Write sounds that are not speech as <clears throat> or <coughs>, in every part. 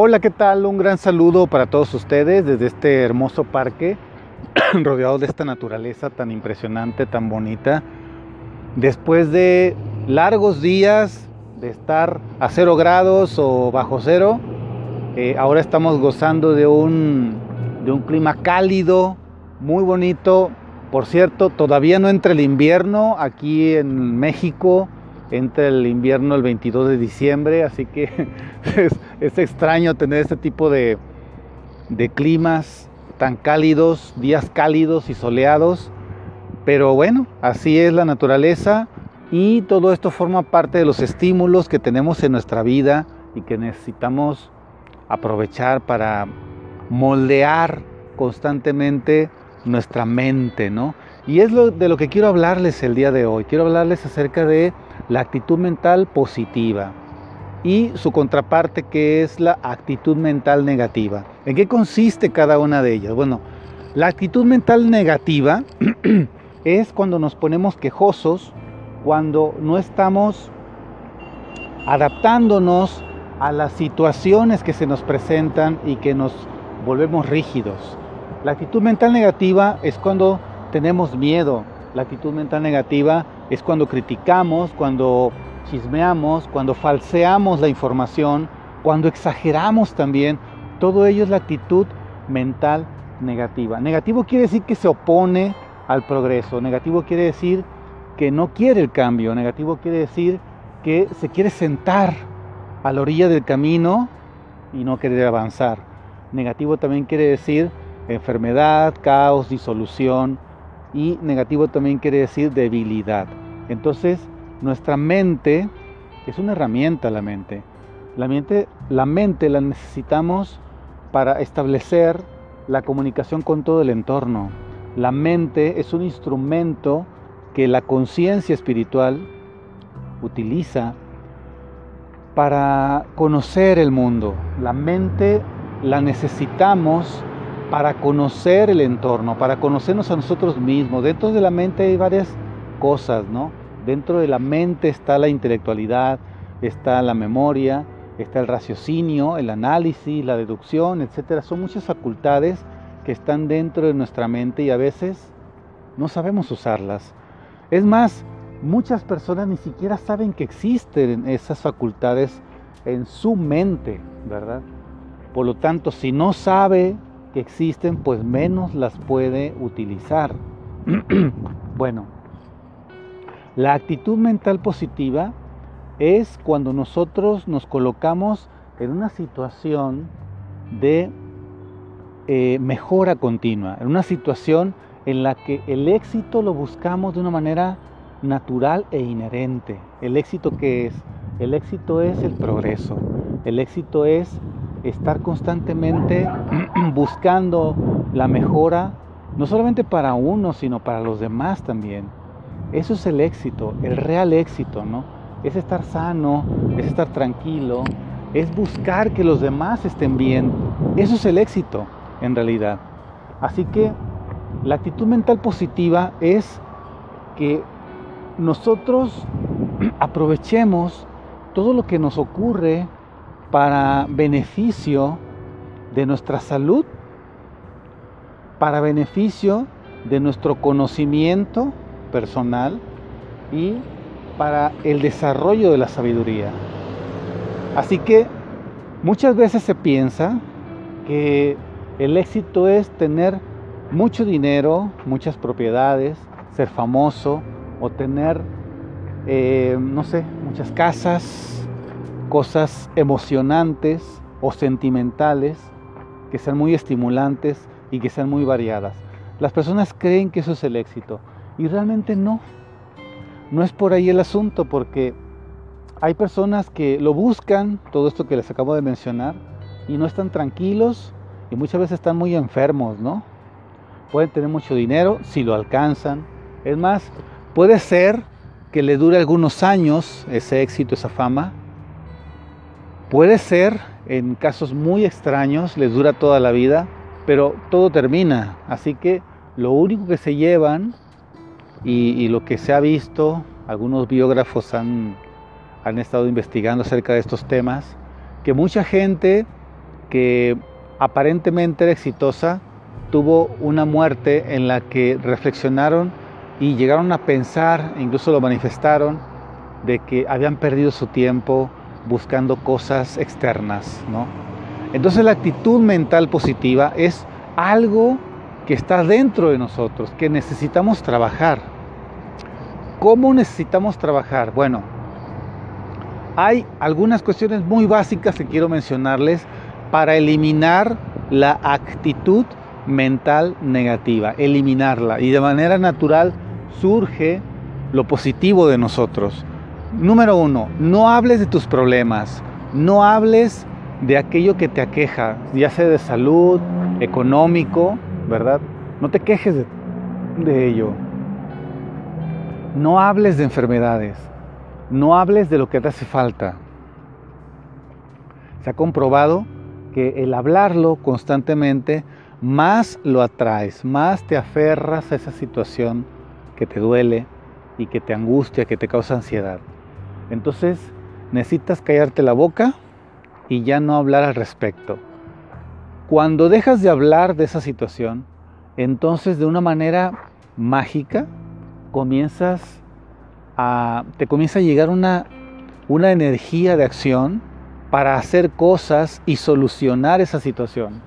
Hola, ¿qué tal? Un gran saludo para todos ustedes desde este hermoso parque, <clears throat> rodeado de esta naturaleza tan impresionante, tan bonita. Después de largos días de estar a cero grados o bajo cero, eh, ahora estamos gozando de un, de un clima cálido, muy bonito. Por cierto, todavía no entra el invierno aquí en México, entra el invierno el 22 de diciembre, así que <laughs> es, extraño tener este tipo de, de climas tan cálidos, días cálidos y soleados, pero bueno, así es la naturaleza y todo esto forma parte de los estímulos que tenemos en nuestra vida y que necesitamos aprovechar para moldear constantemente nuestra mente, ¿no? Y es de lo que quiero hablarles el día de hoy. Quiero hablarles acerca de la actitud mental positiva y su contraparte que es la actitud mental negativa. ¿En qué consiste cada una de ellas? Bueno, la actitud mental negativa <clears throat> es cuando nos ponemos quejosos, cuando no estamos adaptándonos a las situaciones que se nos presentan y que nos volvemos rígidos. La actitud mental negativa es cuando tenemos miedo. La actitud mental negativa es cuando criticamos, cuando chismeamos, cuando falseamos la información, cuando exageramos también. Todo ello es la actitud mental negativa. Negativo quiere decir que se opone al progreso. Negativo quiere decir que no quiere el cambio. Negativo quiere decir que se quiere sentar a la orilla del camino y no querer avanzar. Negativo también quiere decir enfermedad, caos, disolución. Y negativo también quiere decir debilidad. Entonces, nuestra mente es una herramienta, la mente. La mente, la mente la necesitamos para establecer la comunicación con todo el entorno. La mente es un instrumento que la conciencia espiritual utiliza para conocer el mundo. La mente la necesitamos para conocer el entorno, para conocernos a nosotros mismos. Dentro de la mente hay varias cosas, ¿no? Dentro de la mente está la intelectualidad, está la memoria, está el raciocinio, el análisis, la deducción, etcétera. Son muchas facultades que están dentro de nuestra mente y a veces no sabemos usarlas. Es más, muchas personas ni siquiera saben que existen esas facultades en su mente, ¿verdad? Por lo tanto, si no sabe que existen, pues menos las puede utilizar. <clears throat> bueno, la actitud mental positiva es cuando nosotros nos colocamos en una situación de eh, mejora continua, en una situación en la que el éxito lo buscamos de una manera natural e inherente. ¿El éxito qué es? El éxito es el progreso. El éxito es estar constantemente <clears throat> buscando la mejora, no solamente para uno, sino para los demás también. Eso es el éxito, el real éxito, ¿no? Es estar sano, es estar tranquilo, es buscar que los demás estén bien. Eso es el éxito, en realidad. Así que la actitud mental positiva es que nosotros <clears throat> aprovechemos todo lo que nos ocurre para beneficio de nuestra salud, para beneficio de nuestro conocimiento personal y para el desarrollo de la sabiduría. Así que muchas veces se piensa que el éxito es tener mucho dinero, muchas propiedades, ser famoso o tener, eh, no sé, muchas casas, cosas emocionantes o sentimentales que sean muy estimulantes y que sean muy variadas. Las personas creen que eso es el éxito y realmente no. No es por ahí el asunto porque hay personas que lo buscan, todo esto que les acabo de mencionar, y no están tranquilos y muchas veces están muy enfermos, ¿no? Pueden tener mucho dinero si lo alcanzan. Es más, puede ser que le dure algunos años ese éxito, esa fama, Puede ser, en casos muy extraños, les dura toda la vida, pero todo termina. Así que lo único que se llevan y, lo que se ha visto, algunos biógrafos han, han estado investigando acerca de estos temas, que mucha gente que aparentemente era exitosa, tuvo una muerte en la que reflexionaron y llegaron a pensar, incluso lo manifestaron, de que habían perdido su tiempo buscando cosas externas, ¿no? Entonces la actitud mental positiva es algo que está dentro de nosotros, que necesitamos trabajar. ¿Cómo necesitamos trabajar? Bueno, hay algunas cuestiones muy básicas que quiero mencionarles para eliminar la actitud mental negativa, eliminarla. Y de manera natural surge lo positivo de nosotros. Número uno, no hables de tus problemas, no hables de aquello que te aqueja, ya sea de salud, económico, ¿verdad? No te quejes de, ello. No hables de enfermedades, no hables de lo que te hace falta. Se ha comprobado que el hablarlo constantemente más lo atraes, más te aferras a esa situación que te duele y que te angustia, que te causa ansiedad. Entonces necesitas callarte la boca y ya no hablar al respecto. Cuando dejas de hablar de esa situación, entonces de una manera mágica comienzas a, te comienza a llegar una, una energía de acción para hacer cosas y solucionar esa situación.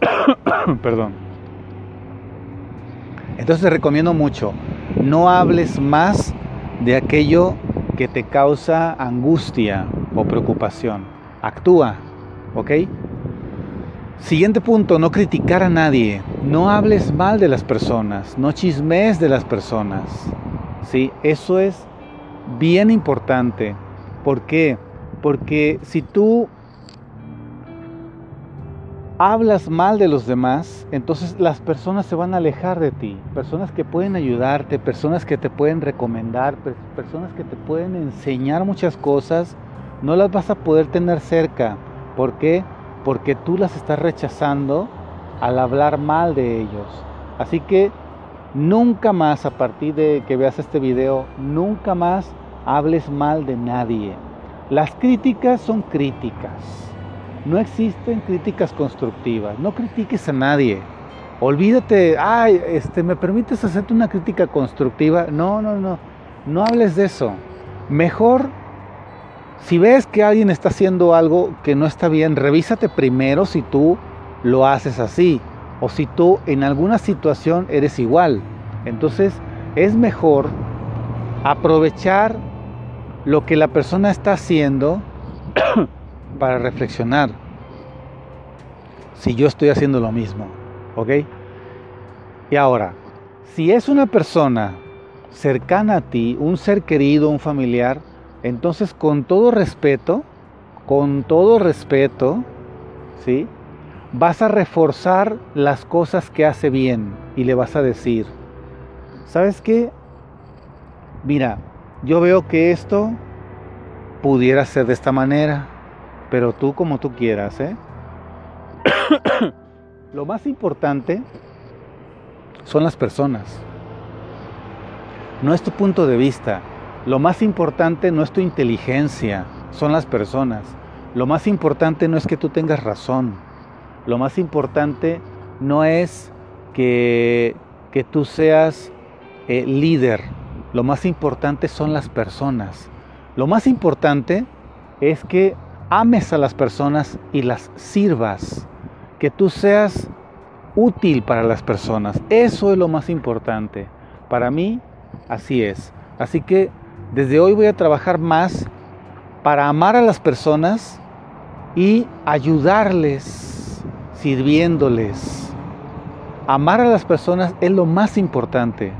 <coughs> Perdón. Entonces te recomiendo mucho, no hables más de aquello que te causa angustia o preocupación. Actúa, ¿ok? Siguiente punto, no criticar a nadie. No hables mal de las personas, no chismes de las personas. ¿Sí? Eso es bien importante. ¿Por qué? Porque si tú hablas mal de los demás, entonces las personas se van a alejar de ti. Personas que pueden ayudarte, personas que te pueden recomendar, personas que te pueden enseñar muchas cosas, no las vas a poder tener cerca. ¿Por qué? Porque tú las estás rechazando al hablar mal de ellos. Así que nunca más, a partir de que veas este video, nunca más hables mal de nadie. Las críticas son críticas no existen críticas constructivas. No critiques a nadie. Olvídate, ay, este, ¿me permites hacerte una crítica constructiva? No, no, no. No hables de eso. Mejor, si ves que alguien está haciendo algo que no está bien, revísate primero si tú lo haces así o si tú en alguna situación eres igual. Entonces, es mejor aprovechar lo que la persona está haciendo <coughs> para reflexionar si yo estoy haciendo lo mismo, ¿ok? Y ahora, si es una persona cercana a ti, un ser querido, un familiar, entonces con todo respeto, con todo respeto, ¿sí? Vas a reforzar las cosas que hace bien y le vas a decir, ¿sabes qué? Mira, yo veo que esto pudiera ser de esta manera pero tú como tú quieras, ¿eh? <coughs> Lo más importante son las personas. No es tu punto de vista. Lo más importante no es tu inteligencia, son las personas. Lo más importante no es que tú tengas razón. Lo más importante no es que, que tú seas eh, líder. Lo más importante son las personas. Lo más importante es que ames a las personas y las sirvas, que tú seas útil para las personas. Eso es lo más importante. Para mí, así es. Así que desde hoy voy a trabajar más para amar a las personas y ayudarles, sirviéndoles. Amar a las personas es lo más importante.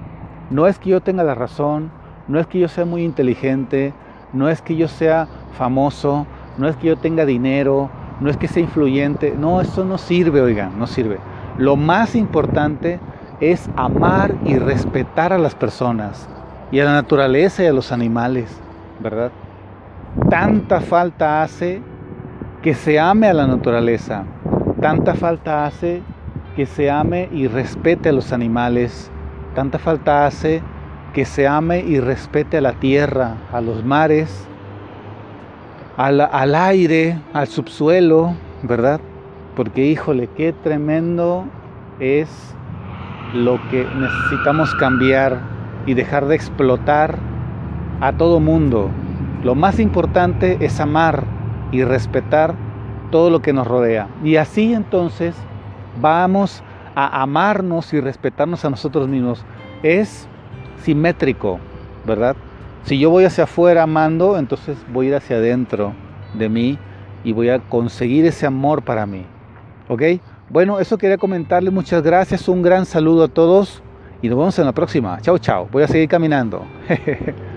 No es que yo tenga la razón, no es que yo sea muy inteligente, no es que yo sea famoso, no es que yo tenga dinero, no es que sea influyente, no, eso no sirve, oigan, no sirve. Lo más importante es amar y respetar a las personas y a la naturaleza y a los animales, ¿verdad? Tanta falta hace que se ame a la naturaleza, tanta falta hace que se ame y respete a los animales, tanta falta hace que se ame y respete a la tierra, a los mares, al, aire, al subsuelo, ¿verdad? Porque híjole, qué tremendo es lo que necesitamos cambiar y dejar de explotar a todo mundo. Lo más importante es amar y respetar todo lo que nos rodea. Y así entonces vamos a amarnos y respetarnos a nosotros mismos. Es simétrico, ¿verdad? Si yo voy hacia afuera amando, entonces voy a ir hacia adentro de mí y voy a conseguir ese amor para mí. ¿Ok? Bueno, eso quería comentarles. Muchas gracias. Un gran saludo a todos y nos vemos en la próxima. Chao, chao. Voy a seguir caminando. <laughs>